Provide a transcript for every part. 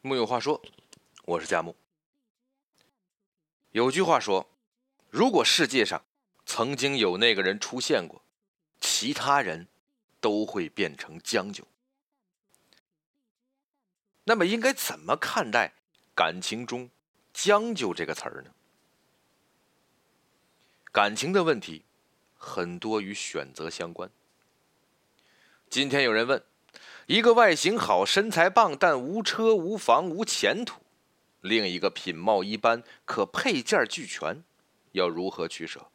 木有话说，我是佳木。有句话说，如果世界上曾经有那个人出现过，其他人都会变成将就。那么，应该怎么看待感情中“将就”这个词儿呢？感情的问题很多与选择相关。今天有人问：一个外形好、身材棒，但无车无房无前途；另一个品貌一般，可配件俱全，要如何取舍？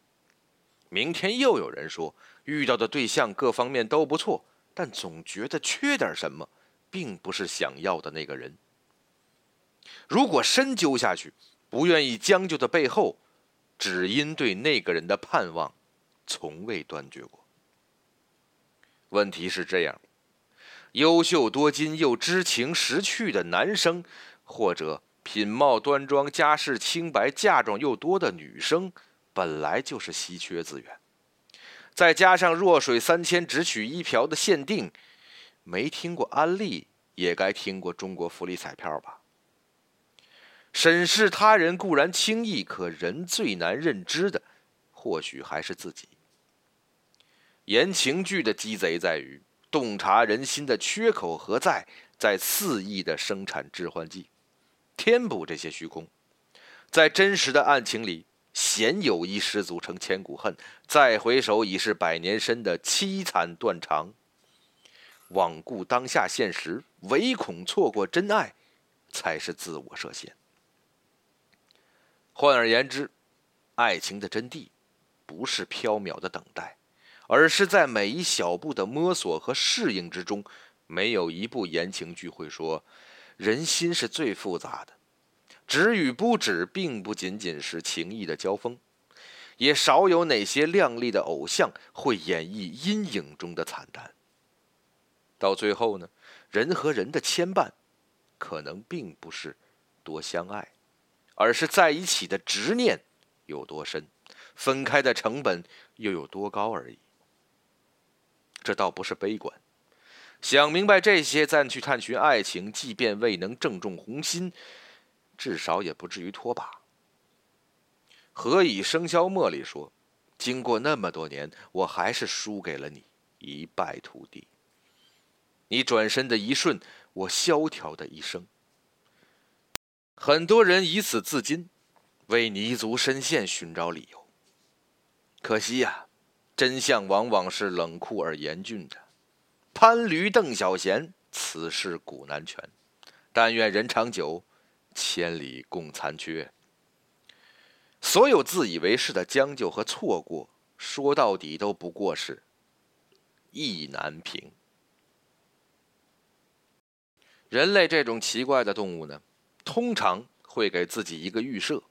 明天又有人说，遇到的对象各方面都不错，但总觉得缺点什么，并不是想要的那个人。如果深究下去，不愿意将就的背后，只因对那个人的盼望，从未断绝过。问题是这样：优秀多金又知情识趣的男生，或者品貌端庄、家世清白、嫁妆又多的女生，本来就是稀缺资源。再加上弱水三千只取一瓢的限定，没听过安利，也该听过中国福利彩票吧？审视他人固然轻易，可人最难认知的，或许还是自己。言情剧的鸡贼在于洞察人心的缺口何在，在肆意的生产致幻剂，填补这些虚空。在真实的案情里，鲜有一失足成千古恨，再回首已是百年身的凄惨断肠。罔顾当下现实，唯恐错过真爱，才是自我设限。换而言之，爱情的真谛，不是缥缈的等待。而是在每一小步的摸索和适应之中，没有一部言情剧会说，人心是最复杂的，止与不止，并不仅仅是情谊的交锋，也少有哪些靓丽的偶像会演绎阴影中的惨淡。到最后呢，人和人的牵绊，可能并不是多相爱，而是在一起的执念有多深，分开的成本又有多高而已。这倒不是悲观，想明白这些，再去探寻爱情，即便未能正中红心，至少也不至于拖把。何以笙箫默里说：“经过那么多年，我还是输给了你，一败涂地。你转身的一瞬，我萧条的一生。”很多人以此自矜，为泥足深陷寻找理由。可惜呀。真相往往是冷酷而严峻的。潘驴邓小闲，此事古难全。但愿人长久，千里共残缺。所有自以为是的将就和错过，说到底都不过是意难平。人类这种奇怪的动物呢，通常会给自己一个预设，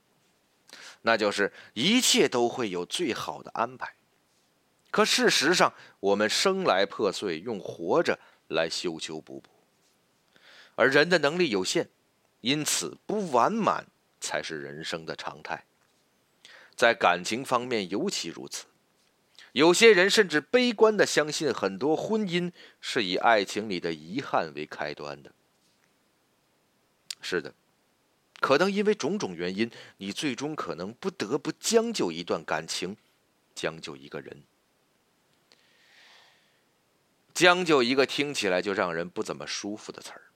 那就是一切都会有最好的安排。可事实上，我们生来破碎，用活着来修修补补。而人的能力有限，因此不完满才是人生的常态。在感情方面尤其如此，有些人甚至悲观的相信，很多婚姻是以爱情里的遗憾为开端的。是的，可能因为种种原因，你最终可能不得不将就一段感情，将就一个人。将就一个听起来就让人不怎么舒服的词儿，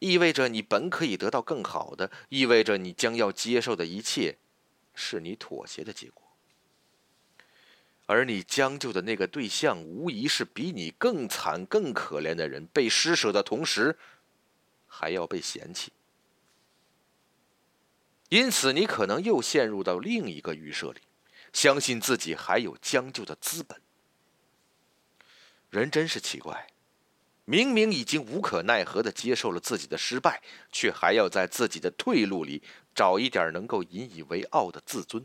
意味着你本可以得到更好的，意味着你将要接受的一切，是你妥协的结果。而你将就的那个对象，无疑是比你更惨、更可怜的人，被施舍的同时，还要被嫌弃。因此，你可能又陷入到另一个预设里，相信自己还有将就的资本。人真是奇怪，明明已经无可奈何的接受了自己的失败，却还要在自己的退路里找一点能够引以为傲的自尊。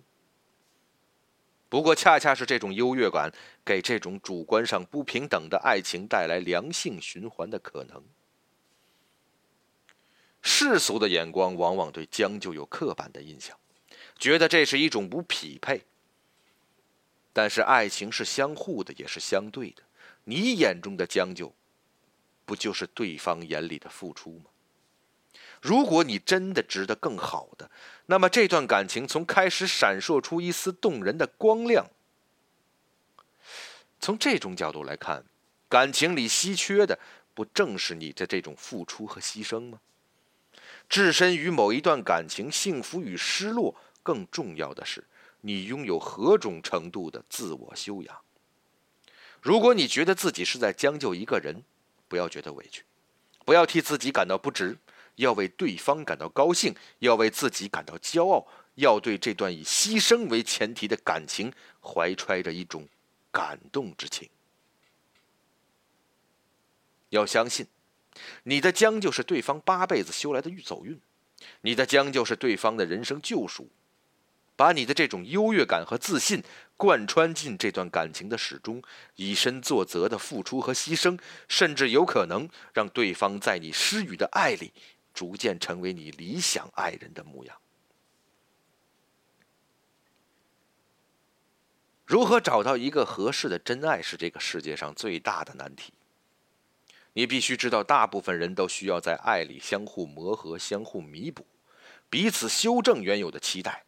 不过，恰恰是这种优越感，给这种主观上不平等的爱情带来良性循环的可能。世俗的眼光往往对将就有刻板的印象，觉得这是一种不匹配。但是，爱情是相互的，也是相对的。你眼中的将就，不就是对方眼里的付出吗？如果你真的值得更好的，那么这段感情从开始闪烁出一丝动人的光亮。从这种角度来看，感情里稀缺的不正是你的这种付出和牺牲吗？置身于某一段感情，幸福与失落，更重要的是你拥有何种程度的自我修养。如果你觉得自己是在将就一个人，不要觉得委屈，不要替自己感到不值。要为对方感到高兴，要为自己感到骄傲，要对这段以牺牲为前提的感情怀揣着一种感动之情。要相信，你的将就是对方八辈子修来的走运，你的将就是对方的人生救赎。把你的这种优越感和自信贯穿进这段感情的始终，以身作则的付出和牺牲，甚至有可能让对方在你施予的爱里。逐渐成为你理想爱人的模样。如何找到一个合适的真爱，是这个世界上最大的难题。你必须知道，大部分人都需要在爱里相互磨合、相互弥补，彼此修正原有的期待，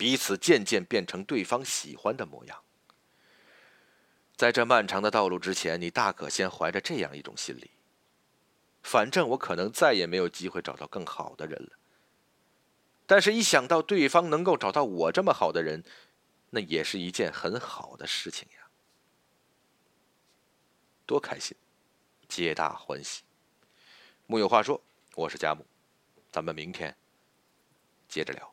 彼此渐渐变成对方喜欢的模样。在这漫长的道路之前，你大可先怀着这样一种心理。反正我可能再也没有机会找到更好的人了。但是，一想到对方能够找到我这么好的人，那也是一件很好的事情呀，多开心，皆大欢喜。木有话说，我是佳木，咱们明天接着聊。